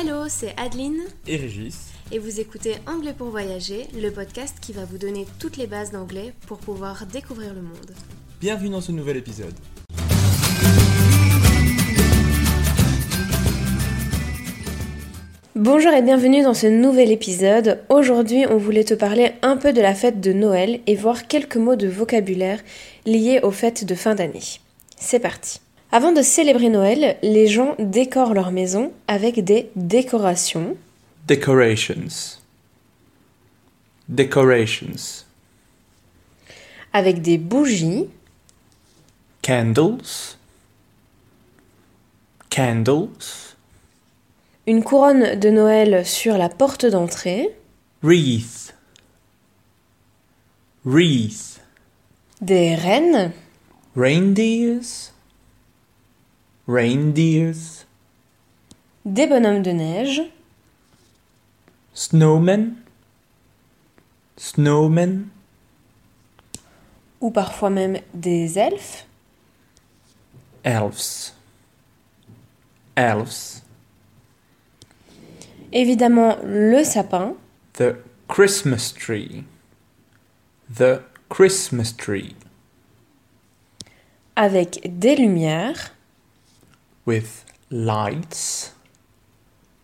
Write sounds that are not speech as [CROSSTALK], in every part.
Hello, c'est Adeline et Régis. et vous écoutez Anglais pour voyager, le podcast qui va vous donner toutes les bases d'anglais pour pouvoir découvrir le monde. Bienvenue dans ce nouvel épisode. Bonjour et bienvenue dans ce nouvel épisode. Aujourd'hui, on voulait te parler un peu de la fête de Noël et voir quelques mots de vocabulaire liés aux fêtes de fin d'année. C'est parti. Avant de célébrer Noël, les gens décorent leur maison avec des décorations, Decorations. Decorations. avec des bougies, Candles. Candles. une couronne de Noël sur la porte d'entrée, Wreath. Wreath. des rennes, Reindeers. Reindeers. des bonhommes de neige, Snowmen. Snowmen. ou parfois même des elfes, Elves. Elves. évidemment le sapin, The Christmas tree. The Christmas tree. avec des lumières, With lights.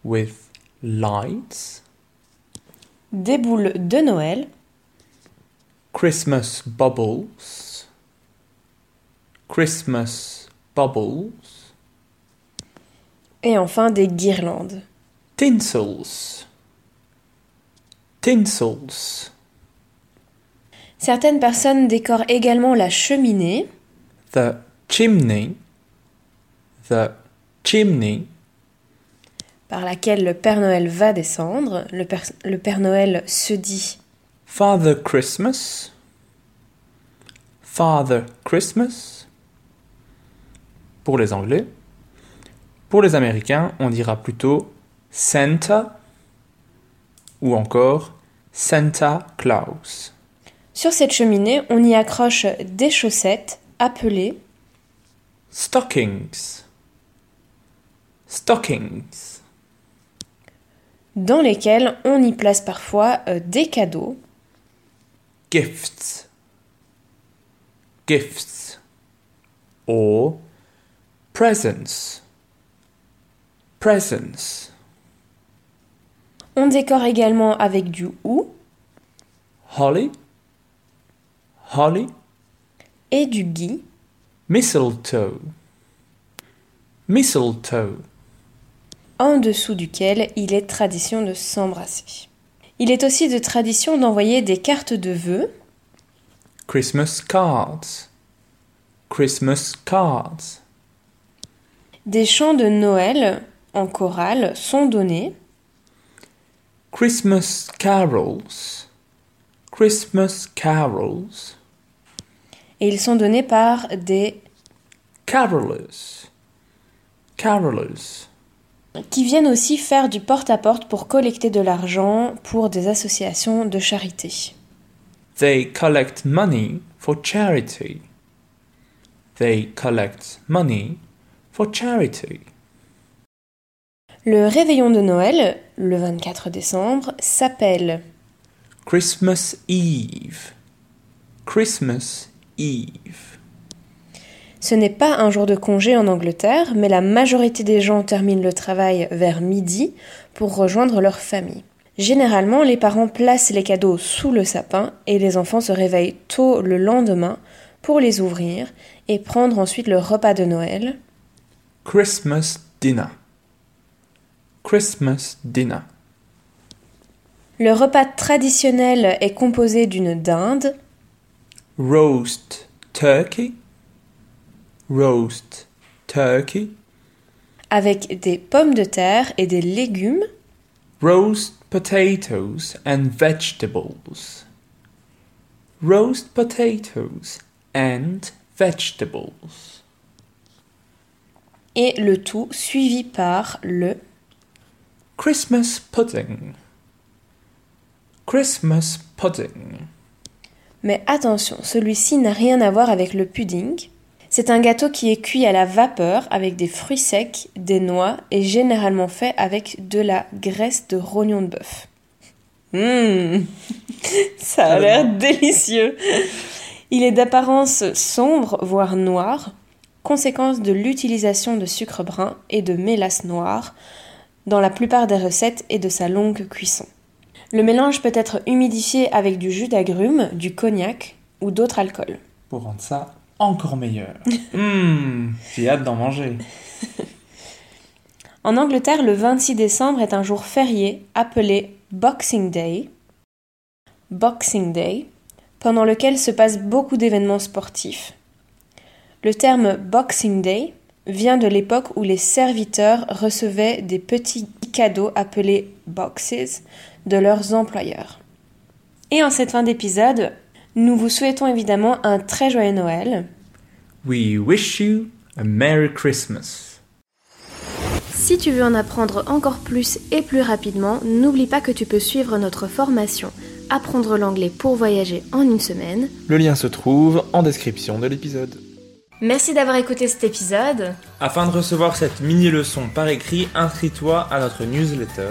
With lights. des boules de Noël, Christmas bubbles. Christmas bubbles. et enfin des guirlandes. Tinsels. Tinsels. Certaines personnes décorent également la cheminée, The chimney. The chimney. par laquelle le Père Noël va descendre. Le Père, le Père Noël se dit Father Christmas. Father Christmas. Pour les Anglais. Pour les Américains, on dira plutôt Santa ou encore Santa Claus. Sur cette cheminée, on y accroche des chaussettes appelées Stockings. Stockings. dans lesquelles on y place parfois euh, des cadeaux, Gifts. Gifts. Or presents. Presents. On décore également avec du hou Holly. Holly. et du gui, Mistletoe. Mistletoe. En dessous duquel il est tradition de s'embrasser. Il est aussi de tradition d'envoyer des cartes de vœux, Christmas cards. Christmas cards. des chants de Noël en chorale sont donnés, Christmas carols. Christmas carols. et ils sont donnés par des Carolers. Carolers. Qui viennent aussi faire du porte-à-porte pour collecter de l'argent pour des associations de charité. They collect money for charity. They collect money for charity. Le réveillon de Noël, le 24 décembre, s'appelle Christmas Eve. Christmas Eve. Ce n'est pas un jour de congé en Angleterre, mais la majorité des gens terminent le travail vers midi pour rejoindre leur famille. Généralement, les parents placent les cadeaux sous le sapin et les enfants se réveillent tôt le lendemain pour les ouvrir et prendre ensuite le repas de Noël. Christmas dinner. Christmas dinner. Le repas traditionnel est composé d'une dinde, Roast turkey. Roast turkey. avec des pommes de terre et des légumes, Roast potatoes and vegetables. Roast potatoes and vegetables. et le tout suivi par le Christmas pudding. Christmas pudding. Mais attention, celui-ci n'a rien à voir avec le pudding. C'est un gâteau qui est cuit à la vapeur avec des fruits secs, des noix et généralement fait avec de la graisse de rognon de bœuf. Mmh, [LAUGHS] ça a l'air délicieux. Il est d'apparence sombre, voire noir, conséquence de l'utilisation de sucre brun et de mélasse noire dans la plupart des recettes et de sa longue cuisson. Le mélange peut être humidifié avec du jus d'agrumes, du cognac ou d'autres alcools. Pour rendre ça encore meilleur. Hum, [LAUGHS] j'ai hâte d'en manger. [LAUGHS] En Angleterre, le 26 décembre est un jour férié appelé Boxing Day. Boxing Day, pendant lequel se passent beaucoup d'événements sportifs. Le terme Boxing Day vient de l'époque où les serviteurs recevaient des petits cadeaux appelés boxes de leurs employeurs. Et en cette fin d'épisode, nous vous souhaitons évidemment un très joyeux Noël. We wish you a Merry Christmas. Si tu veux en apprendre encore plus et plus rapidement, n'oublie pas que tu peux suivre notre formation Apprendre l'anglais pour voyager en une semaine. Le lien se trouve en description de l'épisode. Merci d'avoir écouté cet épisode. Afin de recevoir cette mini-leçon par écrit, inscris-toi à notre newsletter.